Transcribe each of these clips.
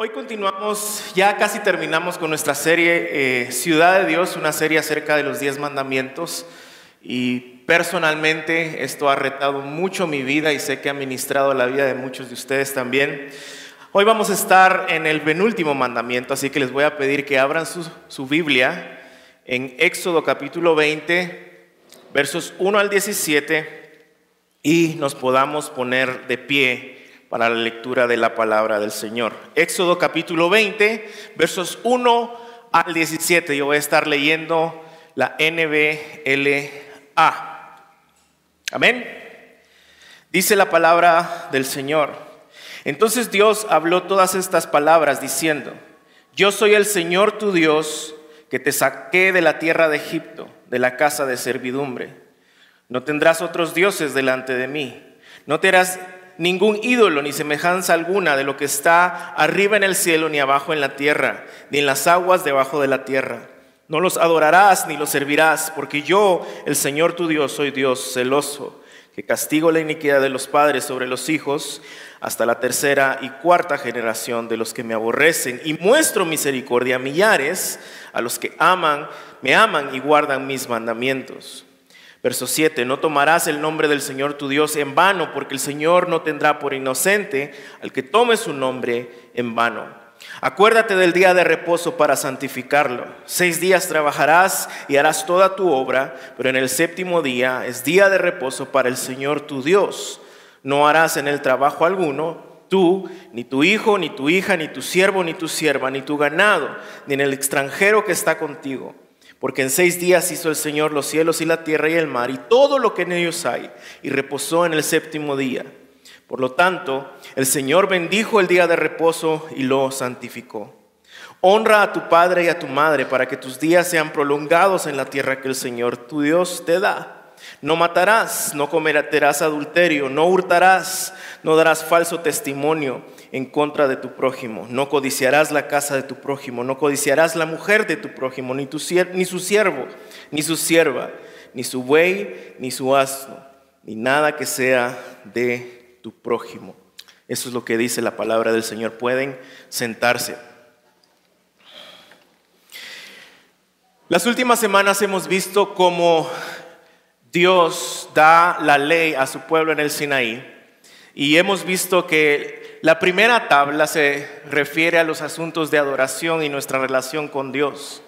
Hoy continuamos, ya casi terminamos con nuestra serie eh, Ciudad de Dios, una serie acerca de los diez mandamientos. Y personalmente esto ha retado mucho mi vida y sé que ha ministrado la vida de muchos de ustedes también. Hoy vamos a estar en el penúltimo mandamiento, así que les voy a pedir que abran su, su Biblia en Éxodo capítulo 20, versos 1 al 17, y nos podamos poner de pie para la lectura de la palabra del Señor. Éxodo capítulo 20, versos 1 al 17. Yo voy a estar leyendo la NBLA. Amén. Dice la palabra del Señor. Entonces Dios habló todas estas palabras diciendo, yo soy el Señor tu Dios que te saqué de la tierra de Egipto, de la casa de servidumbre. No tendrás otros dioses delante de mí. No te harás ningún ídolo ni semejanza alguna de lo que está arriba en el cielo, ni abajo en la tierra, ni en las aguas debajo de la tierra. No los adorarás ni los servirás, porque yo, el Señor tu Dios, soy Dios celoso, que castigo la iniquidad de los padres sobre los hijos hasta la tercera y cuarta generación de los que me aborrecen, y muestro misericordia a millares, a los que aman, me aman y guardan mis mandamientos. Verso 7, no tomarás el nombre del Señor tu Dios en vano, porque el Señor no tendrá por inocente al que tome su nombre en vano. Acuérdate del día de reposo para santificarlo. Seis días trabajarás y harás toda tu obra, pero en el séptimo día es día de reposo para el Señor tu Dios. No harás en el trabajo alguno, tú, ni tu hijo, ni tu hija, ni tu siervo, ni tu sierva, ni tu ganado, ni en el extranjero que está contigo porque en seis días hizo el Señor los cielos y la tierra y el mar y todo lo que en ellos hay, y reposó en el séptimo día. Por lo tanto, el Señor bendijo el día de reposo y lo santificó. Honra a tu padre y a tu madre para que tus días sean prolongados en la tierra que el Señor tu Dios te da. No matarás, no cometerás adulterio, no hurtarás, no darás falso testimonio en contra de tu prójimo. No codiciarás la casa de tu prójimo, no codiciarás la mujer de tu prójimo, ni, su siervo, ni su sierva, ni su buey, ni su asno, ni nada que sea de tu prójimo. Eso es lo que dice la palabra del Señor. Pueden sentarse. Las últimas semanas hemos visto cómo Dios da la ley a su pueblo en el Sinaí y hemos visto que la primera tabla se refiere a los asuntos de adoración y nuestra relación con Dios,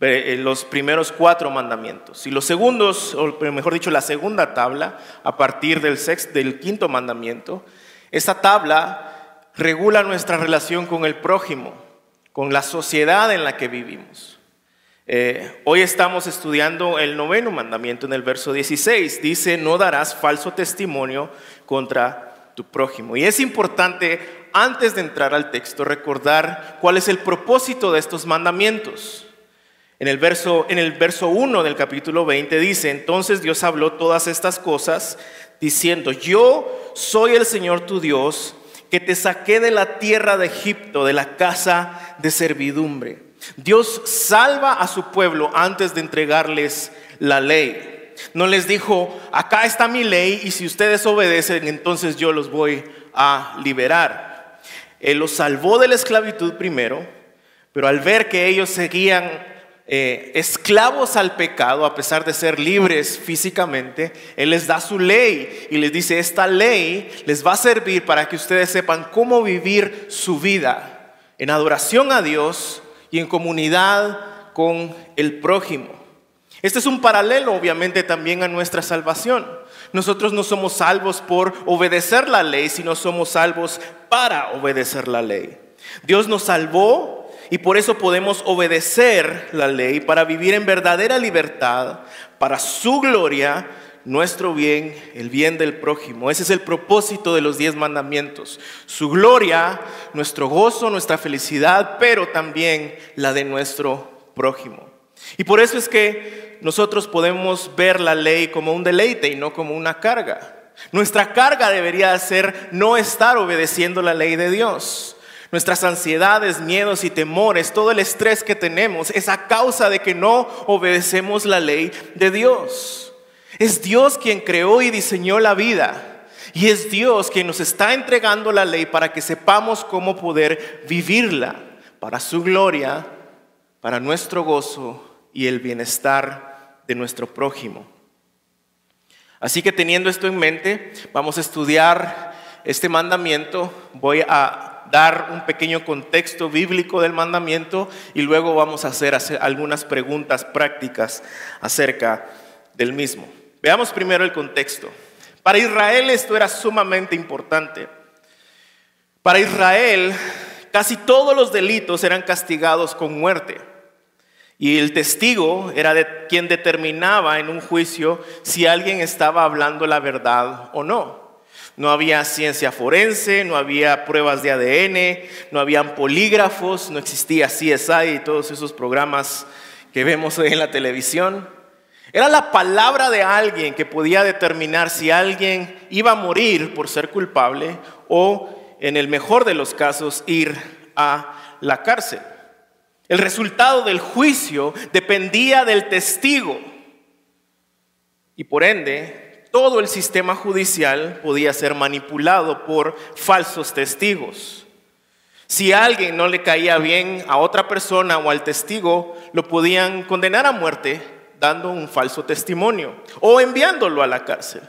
eh, los primeros cuatro mandamientos. Y los segundos, o mejor dicho, la segunda tabla, a partir del, sexto, del quinto mandamiento, esta tabla regula nuestra relación con el prójimo, con la sociedad en la que vivimos. Eh, hoy estamos estudiando el noveno mandamiento en el verso 16. Dice, no darás falso testimonio contra prójimo. Y es importante, antes de entrar al texto, recordar cuál es el propósito de estos mandamientos. En el verso, en el verso 1 del capítulo 20 dice, entonces Dios habló todas estas cosas diciendo, yo soy el Señor tu Dios, que te saqué de la tierra de Egipto, de la casa de servidumbre. Dios salva a su pueblo antes de entregarles la ley. No les dijo, acá está mi ley y si ustedes obedecen, entonces yo los voy a liberar. Él los salvó de la esclavitud primero, pero al ver que ellos seguían eh, esclavos al pecado, a pesar de ser libres físicamente, Él les da su ley y les dice, esta ley les va a servir para que ustedes sepan cómo vivir su vida en adoración a Dios y en comunidad con el prójimo. Este es un paralelo obviamente también a nuestra salvación. Nosotros no somos salvos por obedecer la ley, sino somos salvos para obedecer la ley. Dios nos salvó y por eso podemos obedecer la ley para vivir en verdadera libertad, para su gloria, nuestro bien, el bien del prójimo. Ese es el propósito de los diez mandamientos. Su gloria, nuestro gozo, nuestra felicidad, pero también la de nuestro prójimo. Y por eso es que nosotros podemos ver la ley como un deleite y no como una carga. Nuestra carga debería ser no estar obedeciendo la ley de Dios. Nuestras ansiedades, miedos y temores, todo el estrés que tenemos es a causa de que no obedecemos la ley de Dios. Es Dios quien creó y diseñó la vida. Y es Dios quien nos está entregando la ley para que sepamos cómo poder vivirla para su gloria, para nuestro gozo y el bienestar de nuestro prójimo. Así que teniendo esto en mente, vamos a estudiar este mandamiento. Voy a dar un pequeño contexto bíblico del mandamiento y luego vamos a hacer, algunas preguntas prácticas acerca del mismo. Veamos primero el contexto. Para Israel esto era sumamente importante. Para Israel casi todos los delitos eran castigados con muerte. Y el testigo era quien determinaba en un juicio si alguien estaba hablando la verdad o no. No había ciencia forense, no había pruebas de ADN, no habían polígrafos, no existía CSI y todos esos programas que vemos hoy en la televisión. Era la palabra de alguien que podía determinar si alguien iba a morir por ser culpable o, en el mejor de los casos, ir a la cárcel. El resultado del juicio dependía del testigo y por ende todo el sistema judicial podía ser manipulado por falsos testigos. Si alguien no le caía bien a otra persona o al testigo, lo podían condenar a muerte dando un falso testimonio o enviándolo a la cárcel.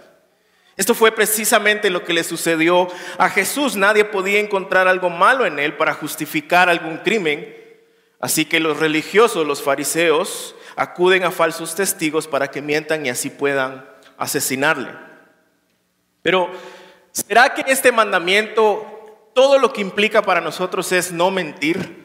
Esto fue precisamente lo que le sucedió a Jesús. Nadie podía encontrar algo malo en él para justificar algún crimen Así que los religiosos, los fariseos, acuden a falsos testigos para que mientan y así puedan asesinarle. Pero, ¿será que este mandamiento, todo lo que implica para nosotros es no mentir?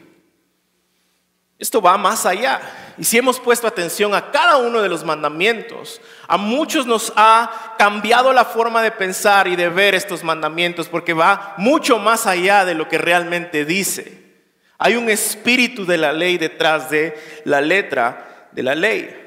Esto va más allá. Y si hemos puesto atención a cada uno de los mandamientos, a muchos nos ha cambiado la forma de pensar y de ver estos mandamientos porque va mucho más allá de lo que realmente dice. Hay un espíritu de la ley detrás de la letra de la ley.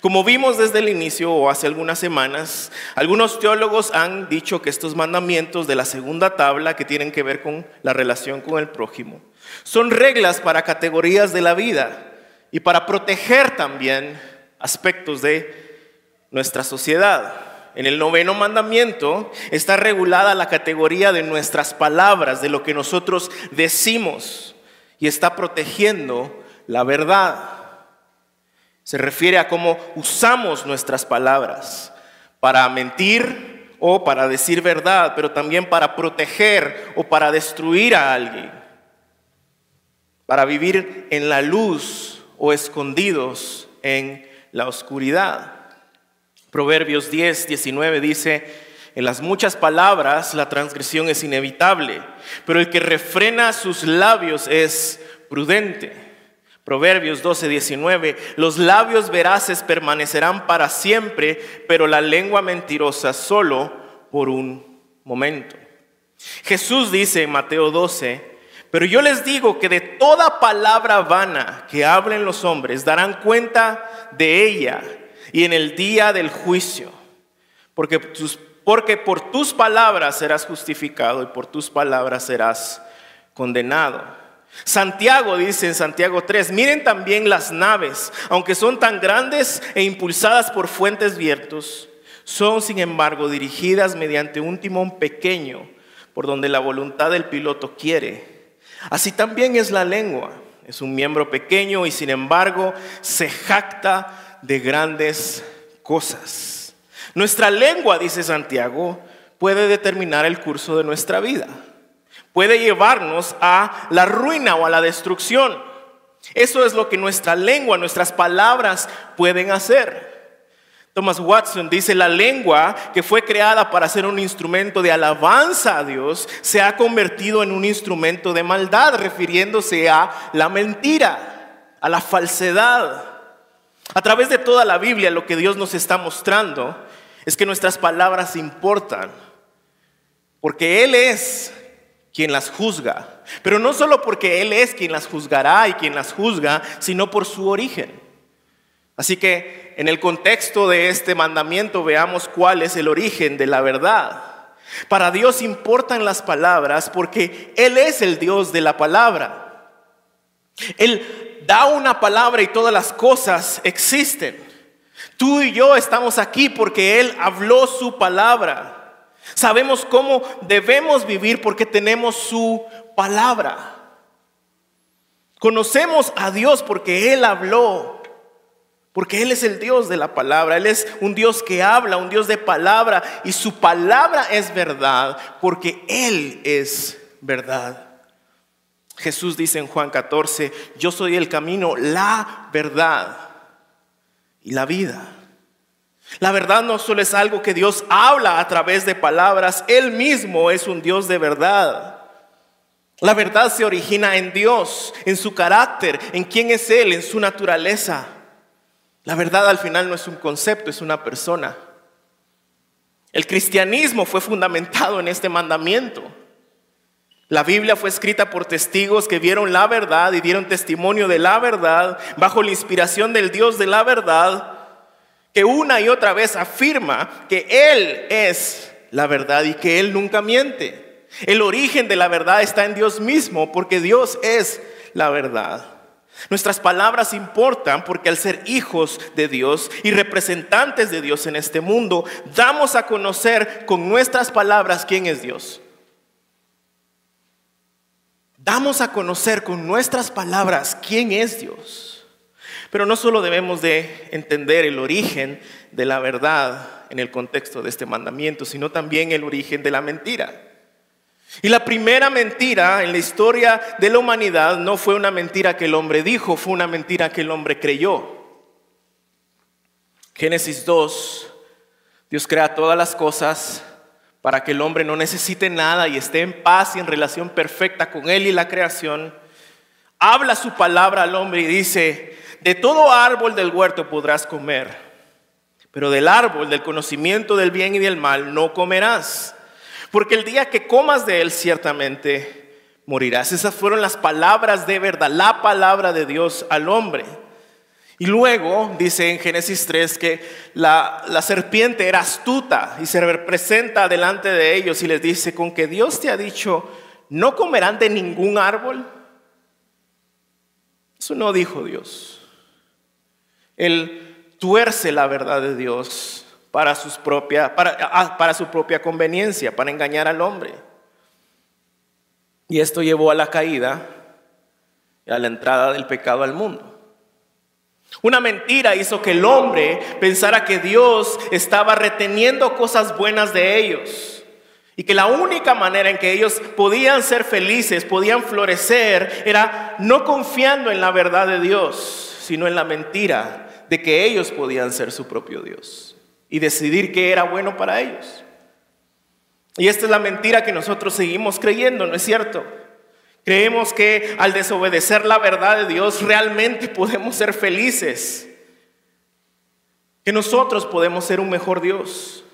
Como vimos desde el inicio o hace algunas semanas, algunos teólogos han dicho que estos mandamientos de la segunda tabla que tienen que ver con la relación con el prójimo son reglas para categorías de la vida y para proteger también aspectos de nuestra sociedad. En el noveno mandamiento está regulada la categoría de nuestras palabras, de lo que nosotros decimos y está protegiendo la verdad. Se refiere a cómo usamos nuestras palabras para mentir o para decir verdad, pero también para proteger o para destruir a alguien, para vivir en la luz o escondidos en la oscuridad. Proverbios 10, 19 dice, en las muchas palabras la transgresión es inevitable, pero el que refrena sus labios es prudente. Proverbios 12, 19, los labios veraces permanecerán para siempre, pero la lengua mentirosa solo por un momento. Jesús dice en Mateo 12, pero yo les digo que de toda palabra vana que hablen los hombres darán cuenta de ella y en el día del juicio, porque tus porque por tus palabras serás justificado y por tus palabras serás condenado. Santiago dice en Santiago 3, miren también las naves, aunque son tan grandes e impulsadas por fuentes viertos, son sin embargo dirigidas mediante un timón pequeño por donde la voluntad del piloto quiere. Así también es la lengua, es un miembro pequeño y sin embargo se jacta de grandes cosas. Nuestra lengua, dice Santiago, puede determinar el curso de nuestra vida. Puede llevarnos a la ruina o a la destrucción. Eso es lo que nuestra lengua, nuestras palabras pueden hacer. Thomas Watson dice, la lengua que fue creada para ser un instrumento de alabanza a Dios se ha convertido en un instrumento de maldad, refiriéndose a la mentira, a la falsedad. A través de toda la Biblia lo que Dios nos está mostrando es que nuestras palabras importan, porque Él es quien las juzga, pero no solo porque Él es quien las juzgará y quien las juzga, sino por su origen. Así que en el contexto de este mandamiento veamos cuál es el origen de la verdad. Para Dios importan las palabras porque Él es el Dios de la palabra. Él da una palabra y todas las cosas existen. Tú y yo estamos aquí porque Él habló su palabra. Sabemos cómo debemos vivir porque tenemos su palabra. Conocemos a Dios porque Él habló, porque Él es el Dios de la palabra, Él es un Dios que habla, un Dios de palabra, y su palabra es verdad porque Él es verdad. Jesús dice en Juan 14, yo soy el camino, la verdad y la vida. La verdad no solo es algo que Dios habla a través de palabras, Él mismo es un Dios de verdad. La verdad se origina en Dios, en su carácter, en quién es Él, en su naturaleza. La verdad al final no es un concepto, es una persona. El cristianismo fue fundamentado en este mandamiento. La Biblia fue escrita por testigos que vieron la verdad y dieron testimonio de la verdad bajo la inspiración del Dios de la verdad que una y otra vez afirma que Él es la verdad y que Él nunca miente. El origen de la verdad está en Dios mismo porque Dios es la verdad. Nuestras palabras importan porque al ser hijos de Dios y representantes de Dios en este mundo, damos a conocer con nuestras palabras quién es Dios. Damos a conocer con nuestras palabras quién es Dios. Pero no solo debemos de entender el origen de la verdad en el contexto de este mandamiento, sino también el origen de la mentira. Y la primera mentira en la historia de la humanidad no fue una mentira que el hombre dijo, fue una mentira que el hombre creyó. Génesis 2, Dios crea todas las cosas para que el hombre no necesite nada y esté en paz y en relación perfecta con él y la creación. Habla su palabra al hombre y dice, de todo árbol del huerto podrás comer, pero del árbol del conocimiento del bien y del mal no comerás, porque el día que comas de él ciertamente morirás. Esas fueron las palabras de verdad, la palabra de Dios al hombre. Y luego dice en Génesis 3 que la, serpiente era astuta y se representa delante de ellos y les dice, con que Dios te ha dicho, no comerán de ningún árbol. Eso no dijo Dios. Él tuerce la verdad de Dios para, sus propia, para, ah, para su propia conveniencia, para engañar al hombre. Y esto llevó a la caída y a la entrada del pecado al mundo. Una mentira hizo que el hombre pensara que Dios estaba reteniendo cosas buenas de ellos y que la única manera en que ellos podían ser felices, podían florecer, era no confiando en la verdad de Dios, sino en la mentira de que ellos podían ser su propio Dios y decidir qué era bueno para ellos. Y esta es la mentira que nosotros seguimos creyendo, ¿no es cierto? Creemos que al desobedecer la verdad de Dios realmente podemos ser felices, que nosotros podemos ser un mejor Dios.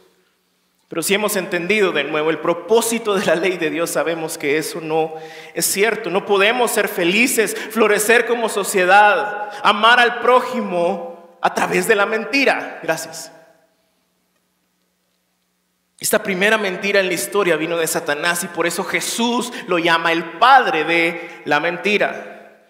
Pero si hemos entendido de nuevo el propósito de la ley de Dios, sabemos que eso no es cierto. No podemos ser felices, florecer como sociedad, amar al prójimo a través de la mentira. Gracias. Esta primera mentira en la historia vino de Satanás y por eso Jesús lo llama el padre de la mentira.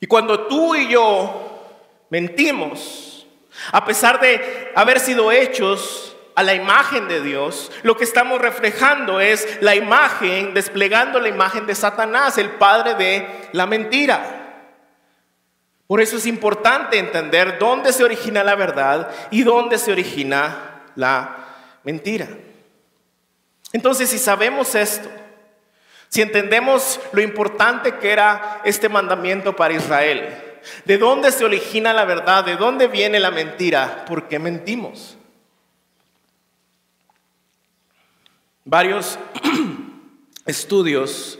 Y cuando tú y yo mentimos, a pesar de haber sido hechos a la imagen de Dios, lo que estamos reflejando es la imagen, desplegando la imagen de Satanás, el padre de la mentira. Por eso es importante entender dónde se origina la verdad y dónde se origina la mentira. Entonces, si sabemos esto, si entendemos lo importante que era este mandamiento para Israel, de dónde se origina la verdad, de dónde viene la mentira, ¿por qué mentimos? Varios estudios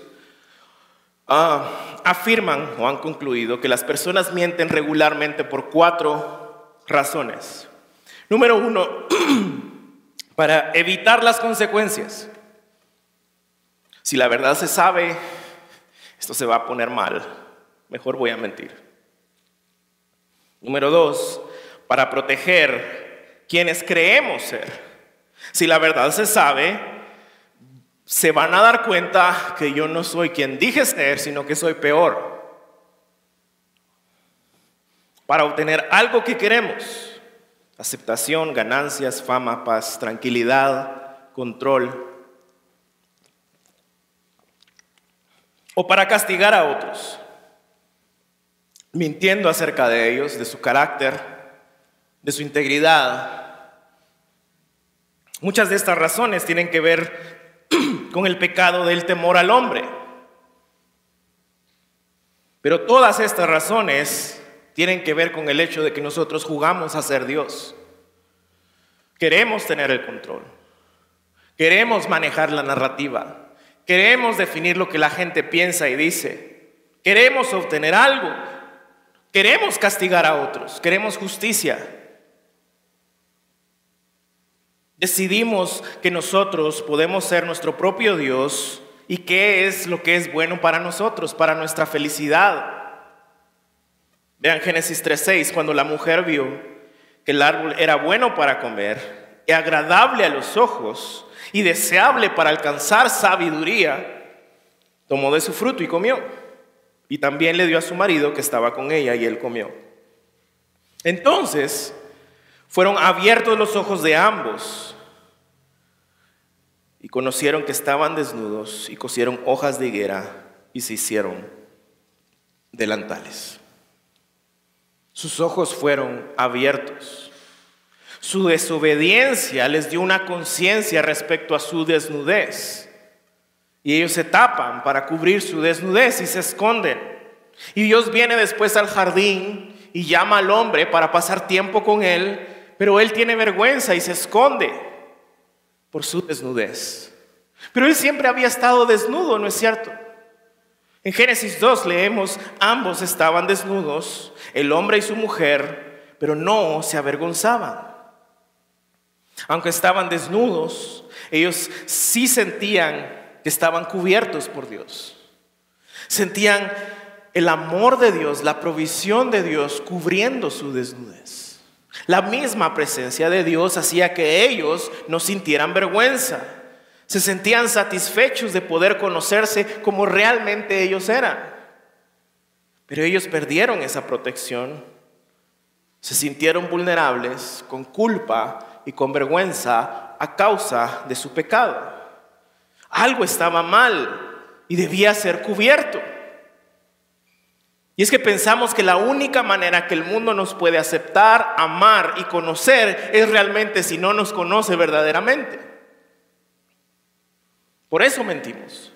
ah, afirman o han concluido que las personas mienten regularmente por cuatro razones. Número uno, para evitar las consecuencias. Si la verdad se sabe, esto se va a poner mal, mejor voy a mentir. Número dos, para proteger quienes creemos ser. Si la verdad se sabe, se van a dar cuenta que yo no soy quien dije ser, sino que soy peor. Para obtener algo que queremos, aceptación, ganancias, fama, paz, tranquilidad, control. O para castigar a otros, mintiendo acerca de ellos, de su carácter, de su integridad. Muchas de estas razones tienen que ver con el pecado del temor al hombre. Pero todas estas razones tienen que ver con el hecho de que nosotros jugamos a ser Dios. Queremos tener el control. Queremos manejar la narrativa. Queremos definir lo que la gente piensa y dice. Queremos obtener algo. Queremos castigar a otros. Queremos justicia. Decidimos que nosotros podemos ser nuestro propio Dios y qué es lo que es bueno para nosotros, para nuestra felicidad. Vean Génesis 3:6, cuando la mujer vio que el árbol era bueno para comer y agradable a los ojos y deseable para alcanzar sabiduría, tomó de su fruto y comió. Y también le dio a su marido que estaba con ella y él comió. Entonces fueron abiertos los ojos de ambos y conocieron que estaban desnudos y cosieron hojas de higuera y se hicieron delantales. Sus ojos fueron abiertos. Su desobediencia les dio una conciencia respecto a su desnudez. Y ellos se tapan para cubrir su desnudez y se esconden. Y Dios viene después al jardín y llama al hombre para pasar tiempo con él, pero él tiene vergüenza y se esconde por su desnudez. Pero él siempre había estado desnudo, ¿no es cierto? En Génesis 2 leemos, ambos estaban desnudos, el hombre y su mujer, pero no se avergonzaban. Aunque estaban desnudos, ellos sí sentían que estaban cubiertos por Dios. Sentían el amor de Dios, la provisión de Dios cubriendo su desnudez. La misma presencia de Dios hacía que ellos no sintieran vergüenza. Se sentían satisfechos de poder conocerse como realmente ellos eran. Pero ellos perdieron esa protección. Se sintieron vulnerables, con culpa y con vergüenza a causa de su pecado. Algo estaba mal y debía ser cubierto. Y es que pensamos que la única manera que el mundo nos puede aceptar, amar y conocer es realmente si no nos conoce verdaderamente. Por eso mentimos.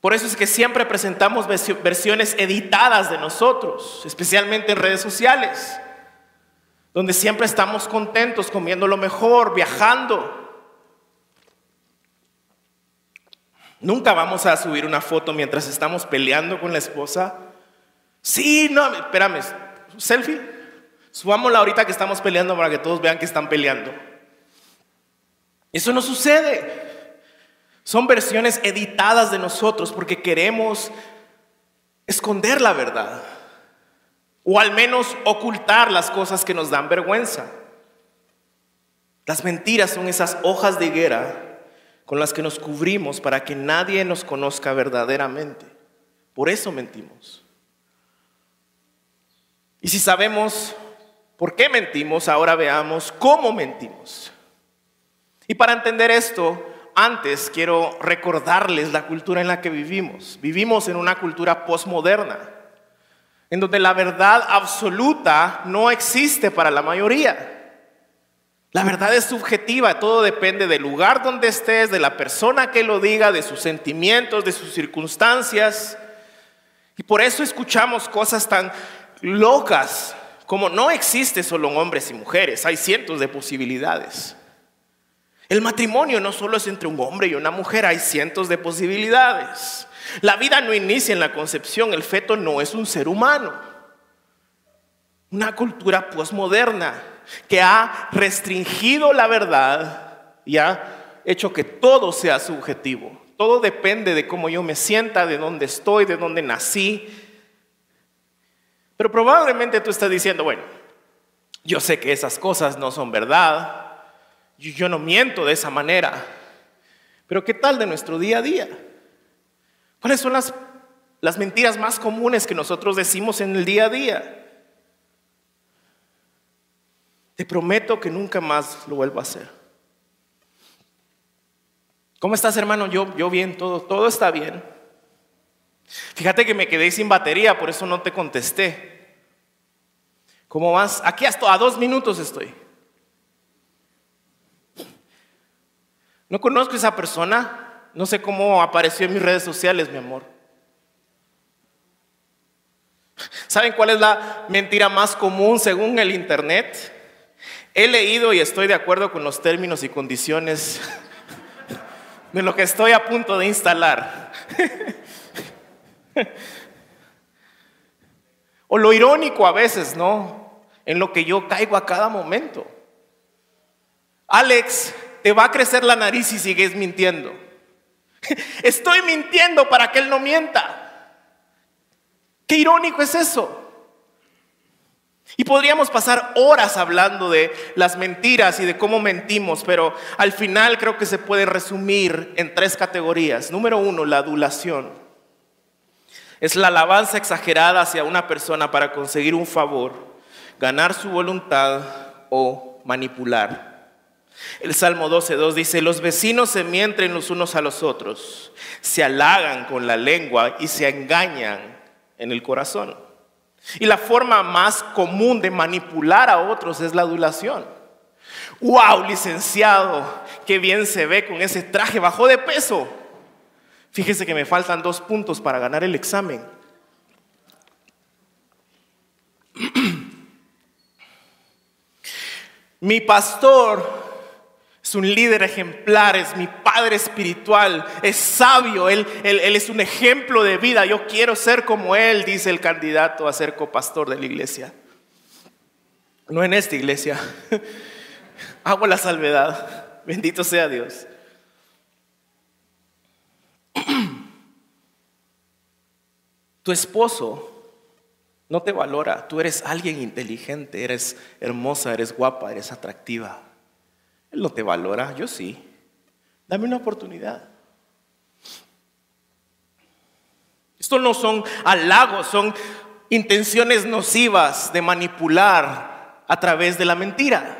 Por eso es que siempre presentamos versiones editadas de nosotros, especialmente en redes sociales donde siempre estamos contentos, comiendo lo mejor, viajando. Nunca vamos a subir una foto mientras estamos peleando con la esposa. Sí, no, espérame, selfie. Subámosla ahorita que estamos peleando para que todos vean que están peleando. Eso no sucede. Son versiones editadas de nosotros porque queremos esconder la verdad o al menos ocultar las cosas que nos dan vergüenza. Las mentiras son esas hojas de higuera con las que nos cubrimos para que nadie nos conozca verdaderamente. Por eso mentimos. Y si sabemos por qué mentimos, ahora veamos cómo mentimos. Y para entender esto, antes quiero recordarles la cultura en la que vivimos. Vivimos en una cultura postmoderna en donde la verdad absoluta no existe para la mayoría. La verdad es subjetiva, todo depende del lugar donde estés, de la persona que lo diga, de sus sentimientos, de sus circunstancias. Y por eso escuchamos cosas tan locas como no existe solo hombres y mujeres, hay cientos de posibilidades. El matrimonio no solo es entre un hombre y una mujer, hay cientos de posibilidades. La vida no inicia en la concepción, el feto no es un ser humano. Una cultura posmoderna que ha restringido la verdad y ha hecho que todo sea subjetivo. Todo depende de cómo yo me sienta, de dónde estoy, de dónde nací. Pero probablemente tú estás diciendo, bueno, yo sé que esas cosas no son verdad, yo no miento de esa manera, pero ¿qué tal de nuestro día a día? ¿Cuáles son las, las mentiras más comunes que nosotros decimos en el día a día? Te prometo que nunca más lo vuelvo a hacer. ¿Cómo estás, hermano? Yo, yo bien, todo, todo está bien. Fíjate que me quedé sin batería, por eso no te contesté. ¿Cómo vas? Aquí hasta a dos minutos estoy. No conozco a esa persona, no sé cómo apareció en mis redes sociales, mi amor. ¿Saben cuál es la mentira más común según el Internet? He leído y estoy de acuerdo con los términos y condiciones de lo que estoy a punto de instalar. O lo irónico a veces, ¿no? En lo que yo caigo a cada momento. Alex, te va a crecer la nariz si sigues mintiendo. Estoy mintiendo para que él no mienta. Qué irónico es eso. Y podríamos pasar horas hablando de las mentiras y de cómo mentimos, pero al final creo que se puede resumir en tres categorías. Número uno, la adulación. Es la alabanza exagerada hacia una persona para conseguir un favor, ganar su voluntad o manipular. El Salmo 12.2 dice, los vecinos se mienten los unos a los otros, se halagan con la lengua y se engañan en el corazón. Y la forma más común de manipular a otros es la adulación. ¡Wow, licenciado! ¡Qué bien se ve con ese traje! Bajó de peso. Fíjese que me faltan dos puntos para ganar el examen. Mi pastor es un líder ejemplar, es mi padre espiritual, es sabio, él, es un ejemplo de vida. Yo quiero ser como él, dice el candidato a ser copastor de la iglesia. No en esta iglesia. Hago la salvedad. Bendito sea Dios. Tu esposo no te valora. Tú eres alguien inteligente, eres hermosa, eres guapa, eres atractiva. Él no te valora, yo sí. Dame una oportunidad. Esto no son halagos, son intenciones nocivas de manipular a través de la mentira.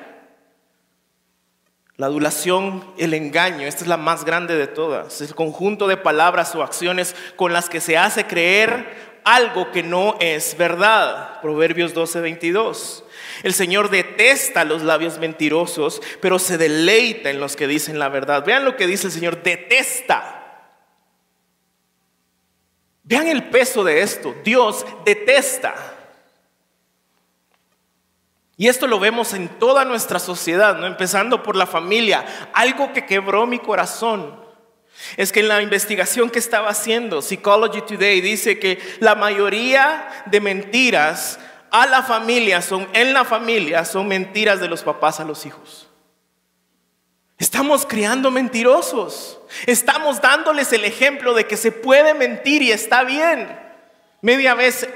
La adulación, el engaño, esta es la más grande de todas. Es el conjunto de palabras o acciones con las que se hace creer algo que no es verdad. Proverbios 12, 22. El Señor detesta los labios mentirosos, pero se deleita en los que dicen la verdad. Vean lo que dice el Señor, detesta. Vean el peso de esto. Dios detesta. Y esto lo vemos en toda nuestra sociedad, ¿no? empezando por la familia. Algo que quebró mi corazón es que en la investigación que estaba haciendo, Psychology Today dice que la mayoría de mentiras a la familia son, en la familia, son mentiras de los papás a los hijos. Estamos criando mentirosos. Estamos dándoles el ejemplo de que se puede mentir y está bien. Media vez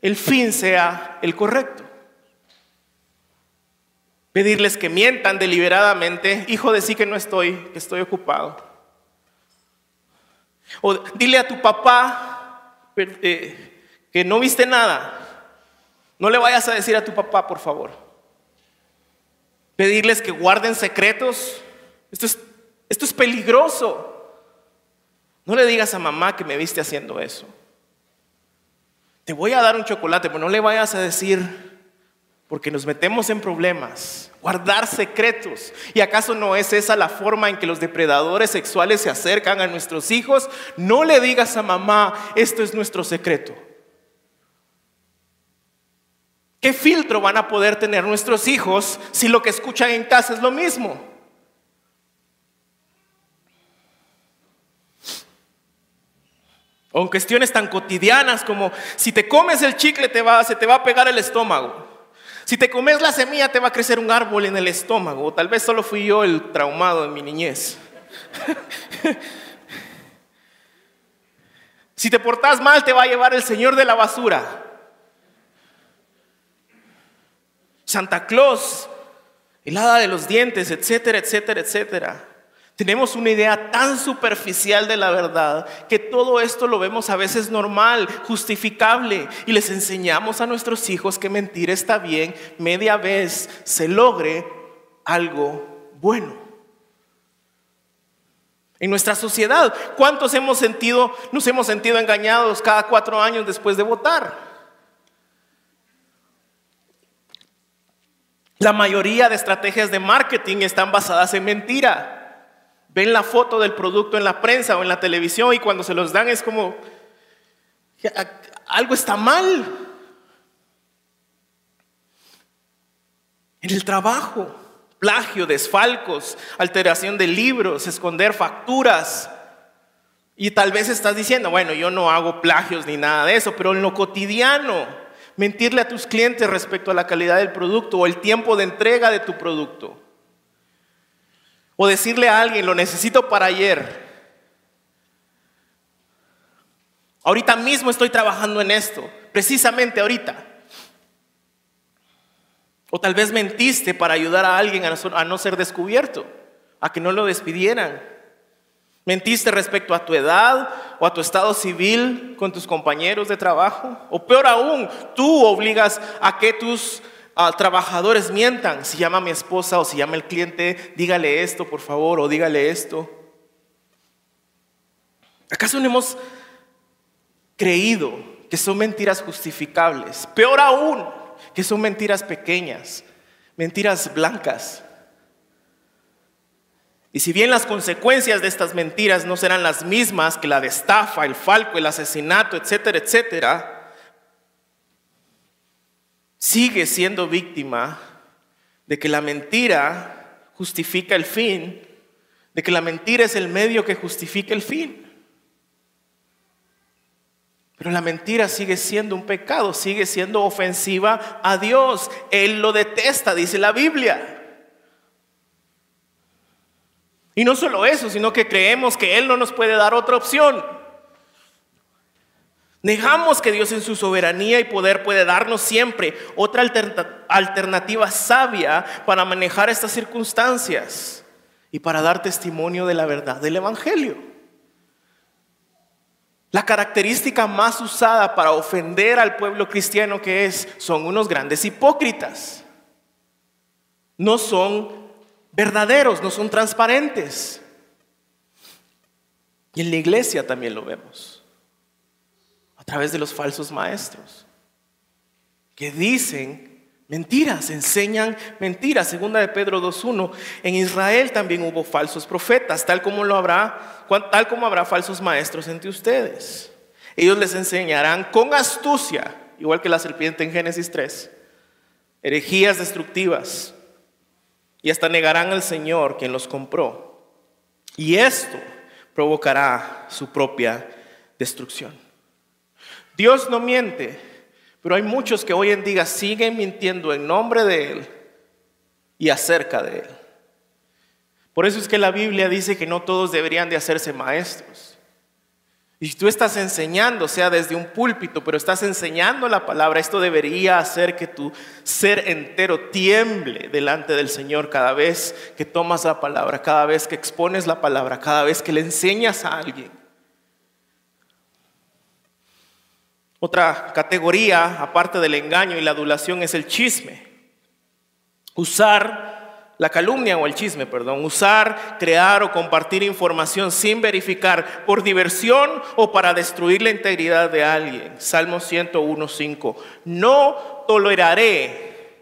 el fin sea el correcto. Pedirles que mientan deliberadamente, hijo, de sí que no estoy, que estoy ocupado. O dile a tu papá eh, que no viste nada, no le vayas a decir a tu papá, por favor. Pedirles que guarden secretos. Esto es, esto es peligroso. No le digas a mamá que me viste haciendo eso. Te voy a dar un chocolate, pero no le vayas a decir porque nos metemos en problemas. Guardar secretos. ¿Y acaso no es esa la forma en que los depredadores sexuales se acercan a nuestros hijos? No le digas a mamá, esto es nuestro secreto. ¿Qué filtro van a poder tener nuestros hijos si lo que escuchan en casa es lo mismo? O en cuestiones tan cotidianas como si te comes el chicle se te va a pegar el estómago. Si te comes la semilla te va a crecer un árbol en el estómago. O tal vez solo fui yo el traumado en mi niñez. si te portas mal te va a llevar el Señor de la basura. Santa Claus, el de los dientes, etcétera, etcétera, etcétera. Tenemos una idea tan superficial de la verdad que todo esto lo vemos a veces normal, justificable, y les enseñamos a nuestros hijos que mentir está bien, media vez se logre algo bueno. En nuestra sociedad, ¿cuántos hemos sentido, nos hemos sentido engañados cada cuatro años después de votar? La mayoría de estrategias de marketing están basadas en mentira. Ven la foto del producto en la prensa o en la televisión y cuando se los dan es como, algo está mal. En el trabajo, plagio, desfalcos, alteración de libros, esconder facturas. Y tal vez estás diciendo, bueno, yo no hago plagios ni nada de eso, pero en lo cotidiano, mentirle a tus clientes respecto a la calidad del producto o el tiempo de entrega de tu producto. O decirle a alguien, lo necesito para ayer. Ahorita mismo estoy trabajando en esto, precisamente ahorita. O tal vez mentiste para ayudar a alguien a no ser descubierto, a que no lo despidieran. ¿Mentiste respecto a tu edad o a tu estado civil con tus compañeros de trabajo? O peor aún, tú obligas a que tus ah, trabajadores mientan. Si llama mi esposa o si llama el cliente, dígale esto, por favor, o dígale esto. ¿Acaso no hemos creído que son mentiras justificables? Peor aún, que son mentiras pequeñas, mentiras blancas. Y si bien las consecuencias de estas mentiras no serán las mismas que la de estafa, el falco, el asesinato, etcétera, etcétera, sigue siendo víctima de que la mentira justifica el fin, de que la mentira es el medio que justifica el fin. Pero la mentira sigue siendo un pecado, sigue siendo ofensiva a Dios. Él lo detesta, dice la Biblia. Y no solo eso, sino que creemos que Él no nos puede dar otra opción. Negamos que Dios en su soberanía y poder puede darnos siempre otra alternativa sabia para manejar estas circunstancias y para dar testimonio de la verdad del Evangelio. La característica más usada para ofender al pueblo cristiano que es son unos grandes hipócritas. No son verdaderos, no son transparentes. Y en la iglesia también lo vemos, través de los falsos maestros, que dicen mentiras, enseñan mentiras. Segunda de Pedro 2.1, en Israel también hubo falsos profetas, tal como lo habrá, tal como habrá falsos maestros entre ustedes. Ellos les enseñarán con astucia, igual que la serpiente en Génesis 3, herejías destructivas y hasta negarán al Señor quien los compró. Y esto provocará su propia destrucción. Dios no miente, pero hay muchos que hoy en día siguen mintiendo en nombre de Él y acerca de Él. Por eso es que la Biblia dice que no todos deberían de hacerse maestros. Y si tú estás enseñando, sea desde un púlpito, pero estás enseñando la palabra, esto debería hacer que tu ser entero tiemble delante del Señor cada vez que tomas la palabra, cada vez que expones la palabra, cada vez que le enseñas a alguien. Otra categoría, aparte del engaño y la adulación, es el chisme. Usar la calumnia o el chisme, perdón, usar, crear o compartir información sin verificar por diversión o para destruir la integridad de alguien. Salmo 101.5. No toleraré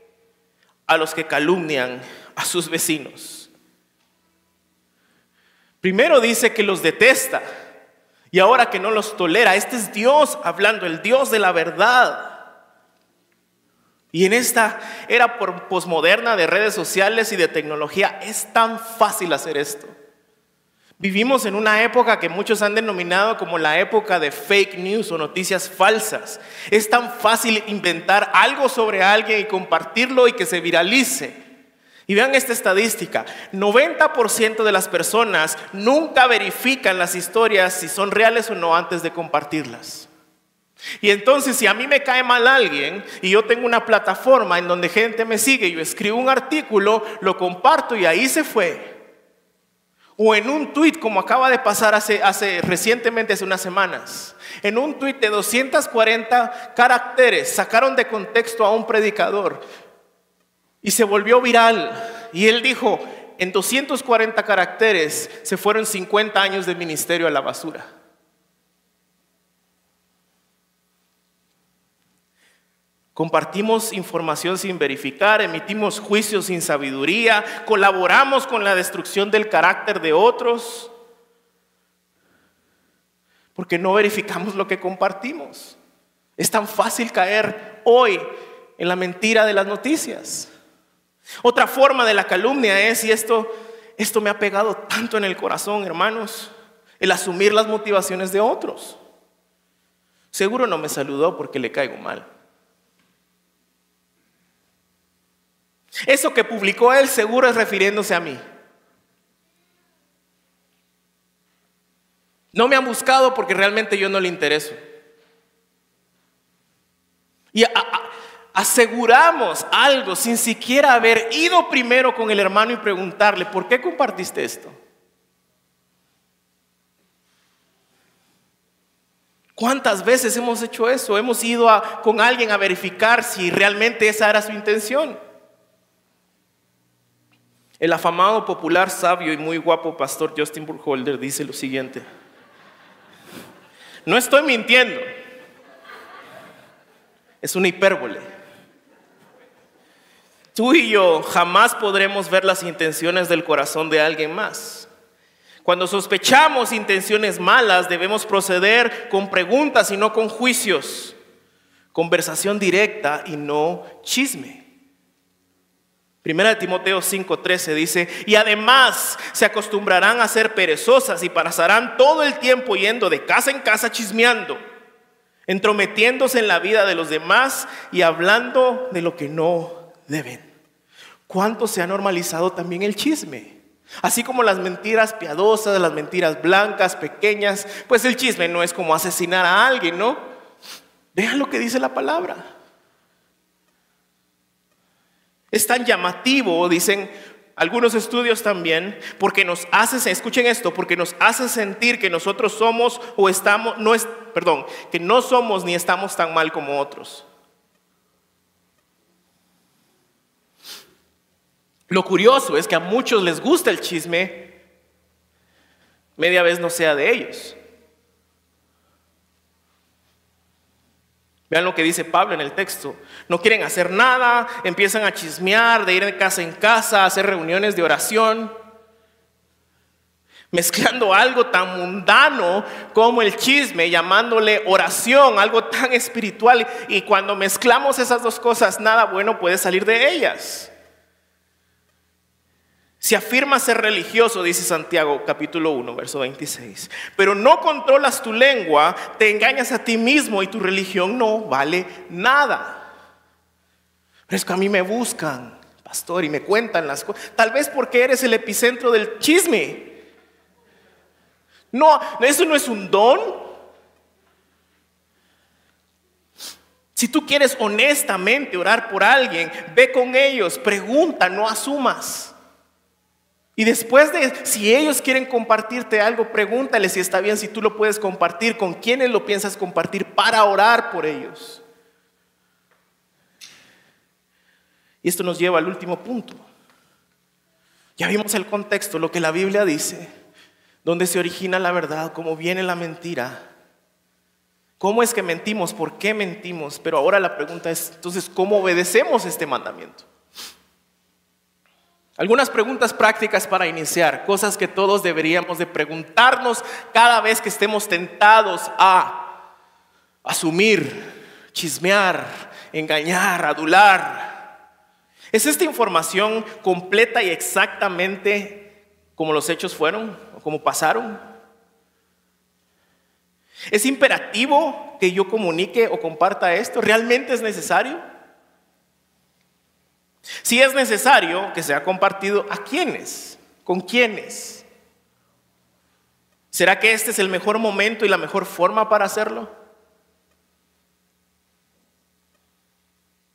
a los que calumnian a sus vecinos. Primero dice que los detesta y ahora que no los tolera. Este es Dios hablando, el Dios de la verdad. Y en esta era posmoderna de redes sociales y de tecnología es tan fácil hacer esto. Vivimos en una época que muchos han denominado como la época de fake news o noticias falsas. Es tan fácil inventar algo sobre alguien y compartirlo y que se viralice. Y vean esta estadística, 90% de las personas nunca verifican las historias si son reales o no antes de compartirlas. Y entonces si a mí me cae mal alguien y yo tengo una plataforma en donde gente me sigue, yo escribo un artículo, lo comparto y ahí se fue. O en un tweet como acaba de pasar hace, recientemente, hace unas semanas. En un tweet de 240 caracteres sacaron de contexto a un predicador y se volvió viral. Y él dijo, en 240 caracteres se fueron 50 años de ministerio a la basura. Compartimos información sin verificar, emitimos juicios sin sabiduría, colaboramos con la destrucción del carácter de otros, porque no verificamos lo que compartimos. Es tan fácil caer hoy en la mentira de las noticias. Otra forma de la calumnia es, y esto, esto me ha pegado tanto en el corazón, hermanos, el asumir las motivaciones de otros. Seguro no me saludó porque le caigo mal. Eso que publicó él seguro es refiriéndose a mí. No me han buscado porque realmente yo no le intereso. Y aseguramos algo sin siquiera haber ido primero con el hermano y preguntarle, ¿por qué compartiste esto? ¿Cuántas veces hemos hecho eso? Hemos ido con alguien a verificar si realmente esa era su intención. El afamado, popular, sabio y muy guapo pastor Justin Burkholder dice lo siguiente. No estoy mintiendo. Es una hipérbole. Tú y yo jamás podremos ver las intenciones del corazón de alguien más. Cuando sospechamos intenciones malas, debemos proceder con preguntas y no con juicios. Conversación directa y no chisme. Primera de Timoteo 5:13 dice, y además se acostumbrarán a ser perezosas y pasarán todo el tiempo yendo de casa en casa chismeando, entrometiéndose en la vida de los demás y hablando de lo que no deben. ¿Cuánto se ha normalizado también el chisme? Así como las mentiras piadosas, las mentiras blancas, pequeñas, pues el chisme no es como asesinar a alguien, ¿no? Vean lo que dice la palabra. Es tan llamativo, dicen algunos estudios también, porque nos hace, escuchen esto, porque nos hace sentir que nosotros somos o estamos, no es, perdón, que no somos ni estamos tan mal como otros. Lo curioso es que a muchos les gusta el chisme, media vez no sea de ellos. Vean lo que dice Pablo en el texto. No quieren hacer nada, empiezan a chismear, de ir de casa en casa, a hacer reuniones de oración, mezclando algo tan mundano como el chisme, llamándole oración, algo tan espiritual. Y cuando mezclamos esas dos cosas, nada bueno puede salir de ellas. Si afirmas ser religioso, dice Santiago capítulo 1, verso 26, pero no controlas tu lengua, te engañas a ti mismo y tu religión no vale nada. Pero es que a mí me buscan, pastor, y me cuentan las cosas. Tal vez porque eres el epicentro del chisme. No, eso no es un don. Si tú quieres honestamente orar por alguien, ve con ellos, pregunta, no asumas. Y después de, si ellos quieren compartirte algo, pregúntale si está bien, si tú lo puedes compartir, con quiénes lo piensas compartir para orar por ellos. Y esto nos lleva al último punto. Ya vimos el contexto, lo que la Biblia dice, dónde se origina la verdad, cómo viene la mentira, cómo es que mentimos, por qué mentimos, pero ahora la pregunta es, entonces, ¿cómo obedecemos este mandamiento? Algunas preguntas prácticas para iniciar, cosas que todos deberíamos de preguntarnos cada vez que estemos tentados a asumir, chismear, engañar, adular. ¿Es esta información completa y exactamente como los hechos fueron o como pasaron? ¿Es imperativo que yo comunique o comparta esto? ¿Realmente es necesario? Si es necesario que sea compartido, ¿a quiénes? ¿Con quiénes? ¿Será que este es el mejor momento y la mejor forma para hacerlo?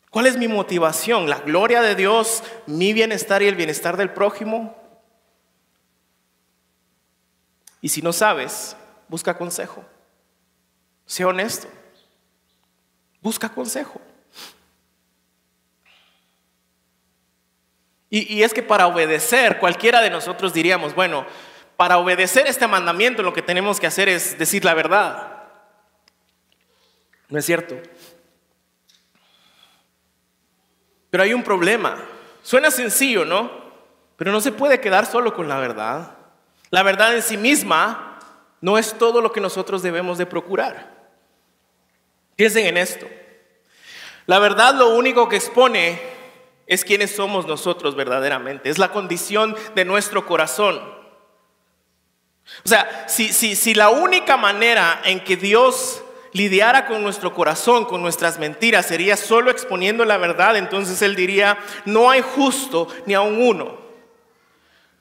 ¿Cuál es mi motivación? ¿La gloria de Dios, mi bienestar y el bienestar del prójimo? Y si no sabes, busca consejo. Sea honesto. Busca consejo. Y, es que para obedecer, cualquiera de nosotros diríamos, bueno, para obedecer este mandamiento lo que tenemos que hacer es decir la verdad. ¿No es cierto? Pero hay un problema. Suena sencillo, ¿no? Pero no se puede quedar solo con la verdad. La verdad en sí misma no es todo lo que nosotros debemos de procurar. Piensen en esto. La verdad lo único que expone es quiénes somos nosotros verdaderamente. Es la condición de nuestro corazón. O sea, si, si, si la única manera en que Dios lidiara con nuestro corazón, con nuestras mentiras, sería solo exponiendo la verdad, entonces Él diría, no hay justo ni aun uno.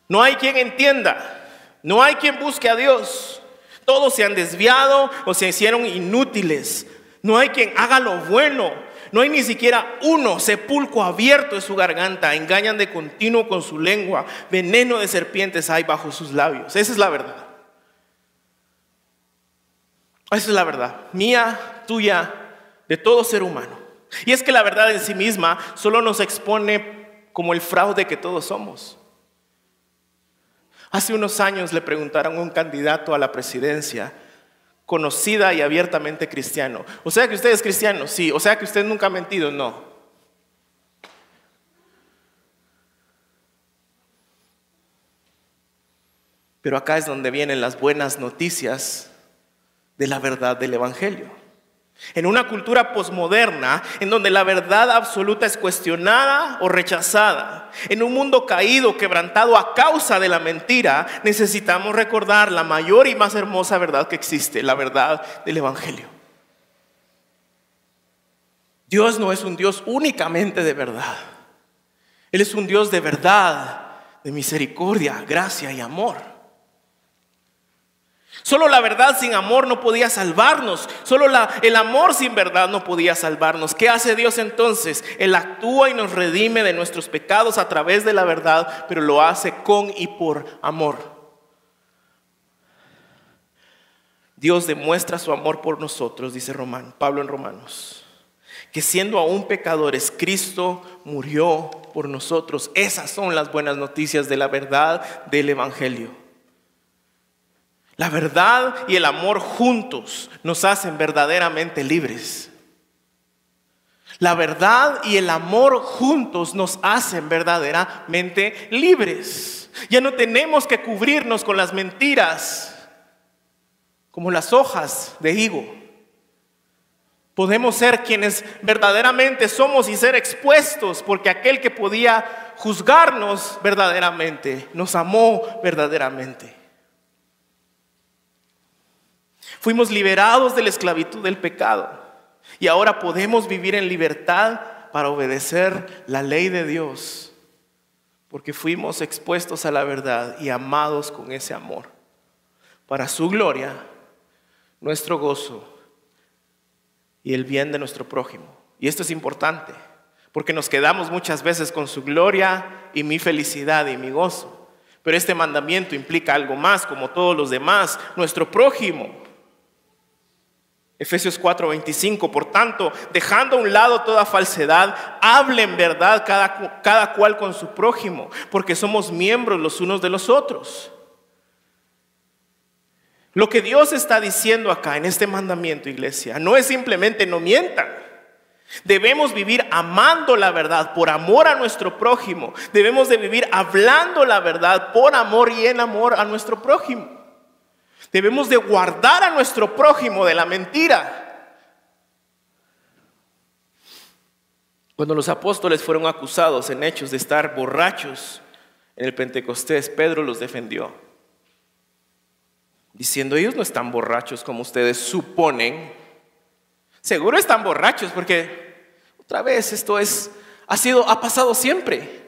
No hay quien entienda, no hay quien busque a Dios. Todos se han desviado o se hicieron inútiles. No hay quien haga lo bueno. No hay ni siquiera uno, sepulcro abierto en su garganta. Engañan de continuo con su lengua. Veneno de serpientes hay bajo sus labios. Esa es la verdad. Esa es la verdad, mía, tuya, de todo ser humano. Y es que la verdad en sí misma solo nos expone como el fraude que todos somos. Hace unos años le preguntaron a un candidato a la presidencia, conocida y abiertamente cristiano, o sea que usted es cristiano, sí, o sea que usted nunca ha mentido, no. Pero acá es donde vienen las buenas noticias de la verdad del Evangelio. En una cultura posmoderna en donde la verdad absoluta es cuestionada o rechazada, en un mundo caído, quebrantado a causa de la mentira, necesitamos recordar la mayor y más hermosa verdad que existe, la verdad del Evangelio. Dios no es un Dios únicamente de verdad. Él es un Dios de verdad, de misericordia, gracia y amor. Solo la verdad sin amor no podía salvarnos. Solo el amor sin verdad no podía salvarnos. ¿Qué hace Dios entonces? Él actúa y nos redime de nuestros pecados a través de la verdad, pero lo hace con y por amor. Dios demuestra su amor por nosotros, dice Román, Pablo en Romanos, que siendo aún pecadores, Cristo murió por nosotros. Esas son las buenas noticias de la verdad del Evangelio. La verdad y el amor juntos nos hacen verdaderamente libres. La verdad y el amor juntos nos hacen verdaderamente libres. Ya no tenemos que cubrirnos con las mentiras como las hojas de higo. Podemos ser quienes verdaderamente somos y ser expuestos porque aquel que podía juzgarnos verdaderamente nos amó verdaderamente. Fuimos liberados de la esclavitud del pecado y ahora podemos vivir en libertad para obedecer la ley de Dios, porque fuimos expuestos a la verdad y amados con ese amor, para su gloria, nuestro gozo y el bien de nuestro prójimo. Y esto es importante, porque nos quedamos muchas veces con su gloria y mi felicidad y mi gozo. Pero este mandamiento implica algo más, como todos los demás, nuestro prójimo. Efesios 4:25, por tanto, dejando a un lado toda falsedad, hablen verdad cada, cada cual con su prójimo, porque somos miembros los unos de los otros. Lo que Dios está diciendo acá en este mandamiento, iglesia, no es simplemente no mientan. Debemos vivir amando la verdad por amor a nuestro prójimo. Debemos de vivir hablando la verdad por amor y en amor a nuestro prójimo. Debemos de guardar a nuestro prójimo de la mentira. Cuando los apóstoles fueron acusados en hechos de estar borrachos en el Pentecostés, Pedro los defendió, diciendo, ellos no están borrachos como ustedes suponen. Seguro están borrachos porque otra vez esto es ha sido ha pasado siempre.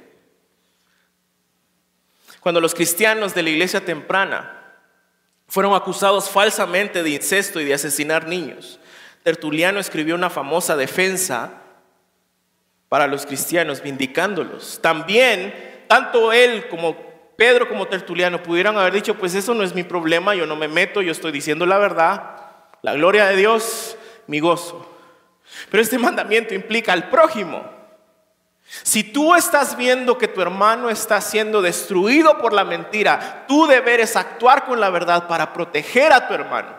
Cuando los cristianos de la iglesia temprana fueron acusados falsamente de incesto y de asesinar niños. Tertuliano escribió una famosa defensa para los cristianos, vindicándolos. También, tanto él como Pedro como Tertuliano pudieran haber dicho, pues eso no es mi problema, yo no me meto, yo estoy diciendo la verdad, la gloria de Dios, mi gozo. Pero este mandamiento implica al prójimo. Si tú estás viendo que tu hermano está siendo destruido por la mentira, tú deberes actuar con la verdad para proteger a tu hermano.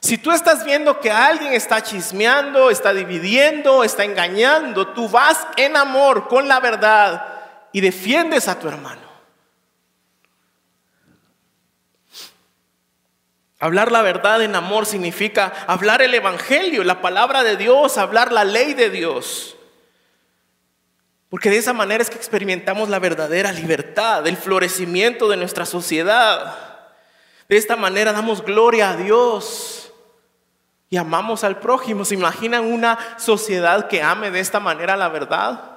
Si tú estás viendo que alguien está chismeando, está dividiendo, está engañando, tú vas en amor con la verdad y defiendes a tu hermano. Hablar la verdad en amor significa hablar el Evangelio, la palabra de Dios, hablar la ley de Dios. Porque de esa manera es que experimentamos la verdadera libertad, el florecimiento de nuestra sociedad. De esta manera damos gloria a Dios y amamos al prójimo. ¿Se imaginan una sociedad que ame de esta manera la verdad?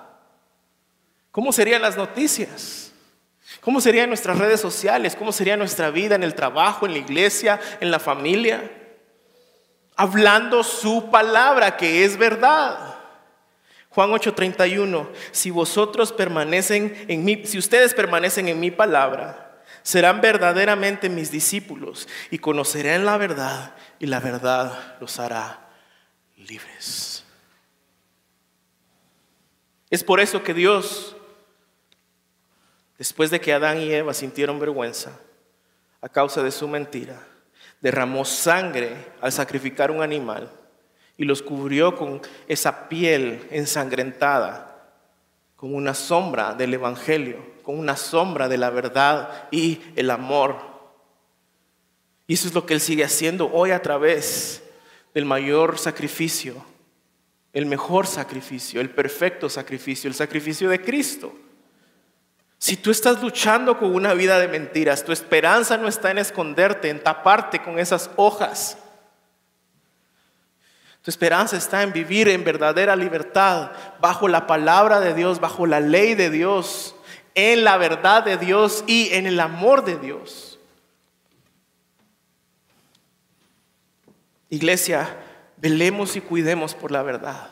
¿Cómo serían las noticias? ¿Cómo serían nuestras redes sociales? ¿Cómo sería nuestra vida en el trabajo, en la iglesia, en la familia? Hablando su palabra, que es verdad. Juan 8:31, si vosotros permanecen si ustedes permanecen en mi palabra, serán verdaderamente mis discípulos y conocerán la verdad y la verdad los hará libres. Es por eso que Dios Después de que Adán y Eva sintieron vergüenza a causa de su mentira, derramó sangre al sacrificar un animal y los cubrió con esa piel ensangrentada, con una sombra del Evangelio, con una sombra de la verdad y el amor. Y eso es lo que Él sigue haciendo hoy a través del mayor sacrificio, el mejor sacrificio, el perfecto sacrificio, el sacrificio de Cristo. Si tú estás luchando con una vida de mentiras, tu esperanza no está en esconderte, en taparte con esas hojas. Tu esperanza está en vivir en verdadera libertad, bajo la palabra de Dios, bajo la ley de Dios, en la verdad de Dios y en el amor de Dios. Iglesia, velemos y cuidemos por la verdad.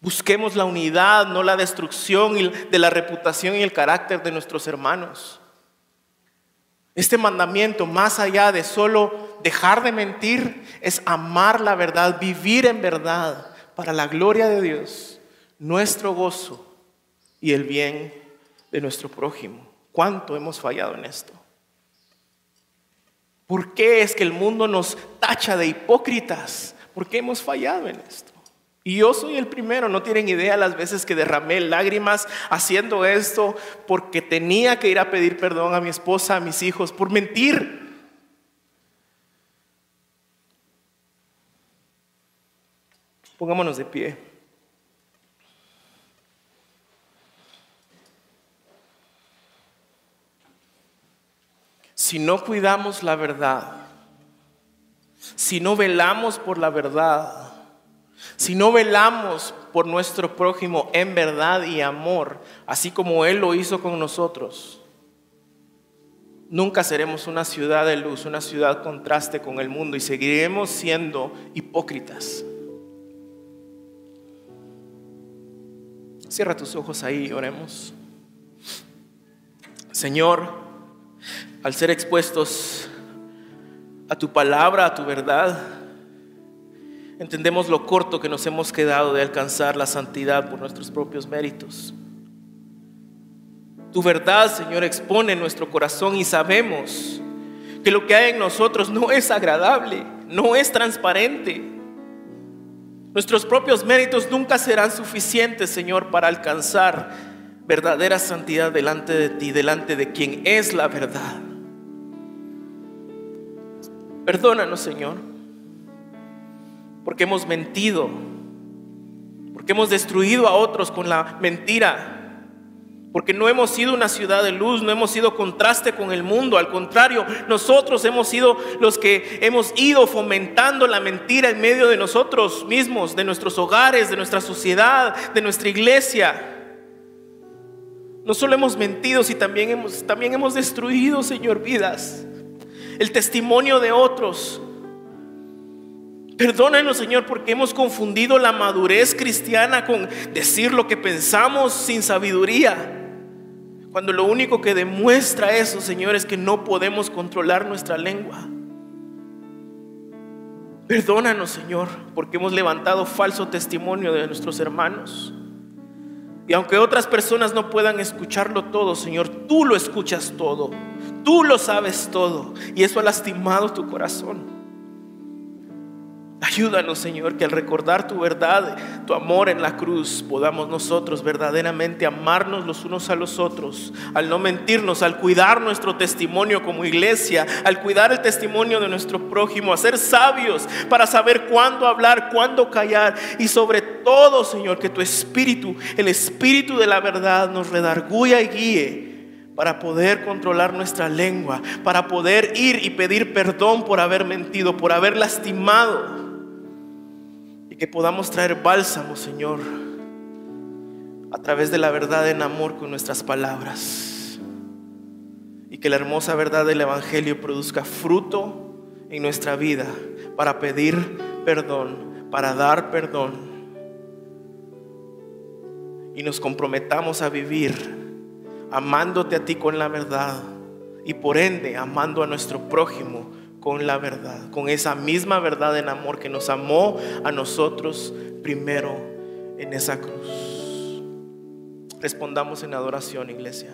Busquemos la unidad, no la destrucción de la reputación y el carácter de nuestros hermanos. Este mandamiento, más allá de solo dejar de mentir, es amar la verdad, vivir en verdad para la gloria de Dios, nuestro gozo y el bien de nuestro prójimo. ¿Cuánto hemos fallado en esto? ¿Por qué es que el mundo nos tacha de hipócritas? ¿Por qué hemos fallado en esto? Y yo soy el primero, no tienen idea las veces que derramé lágrimas haciendo esto porque tenía que ir a pedir perdón a mi esposa, a mis hijos, por mentir. Pongámonos de pie. Si no cuidamos la verdad, si no velamos por la verdad, si no velamos por nuestro prójimo en verdad y amor, así como Él lo hizo con nosotros, nunca seremos una ciudad de luz, una ciudad contraste con el mundo y seguiremos siendo hipócritas. Cierra tus ojos ahí y oremos. Señor, al ser expuestos a tu palabra, a tu verdad, entendemos lo corto que nos hemos quedado de alcanzar la santidad por nuestros propios méritos. Tu verdad, Señor, expone nuestro corazón y sabemos que lo que hay en nosotros no es agradable, no es transparente. Nuestros propios méritos nunca serán suficientes, Señor, para alcanzar verdadera santidad delante de ti, delante de quien es la verdad. Perdónanos, Señor porque hemos mentido, porque hemos destruido a otros con la mentira, porque no hemos sido una ciudad de luz, no hemos sido contraste con el mundo, al contrario, nosotros hemos sido los que hemos ido fomentando la mentira en medio de nosotros mismos, de nuestros hogares, de nuestra sociedad, de nuestra iglesia. No solo hemos mentido, sino también hemos, también hemos destruido, Señor, vidas. El testimonio de otros, Perdónanos, Señor, porque hemos confundido la madurez cristiana con decir lo que pensamos sin sabiduría. Cuando lo único que demuestra eso, Señor, es que no podemos controlar nuestra lengua. Perdónanos, Señor, porque hemos levantado falso testimonio de nuestros hermanos. Y aunque otras personas no puedan escucharlo todo, Señor, tú lo escuchas todo. Tú lo sabes todo. Y eso ha lastimado tu corazón. Ayúdanos, Señor, que al recordar tu verdad, tu amor en la cruz, podamos nosotros verdaderamente amarnos los unos a los otros, al no mentirnos, al cuidar nuestro testimonio como iglesia, al cuidar el testimonio de nuestro prójimo, a ser sabios para saber cuándo hablar, cuándo callar y sobre todo, Señor, que tu espíritu, el espíritu de la verdad, nos redarguya y guíe para poder controlar nuestra lengua, para poder ir y pedir perdón por haber mentido, por haber lastimado que podamos traer bálsamo, Señor, a través de la verdad en amor con nuestras palabras. Y que la hermosa verdad del Evangelio produzca fruto en nuestra vida para pedir perdón, para dar perdón. Y nos comprometamos a vivir amándote a ti con la verdad y por ende amando a nuestro prójimo con la verdad, con esa misma verdad en amor que nos amó a nosotros primero en esa cruz. Respondamos en adoración, iglesia.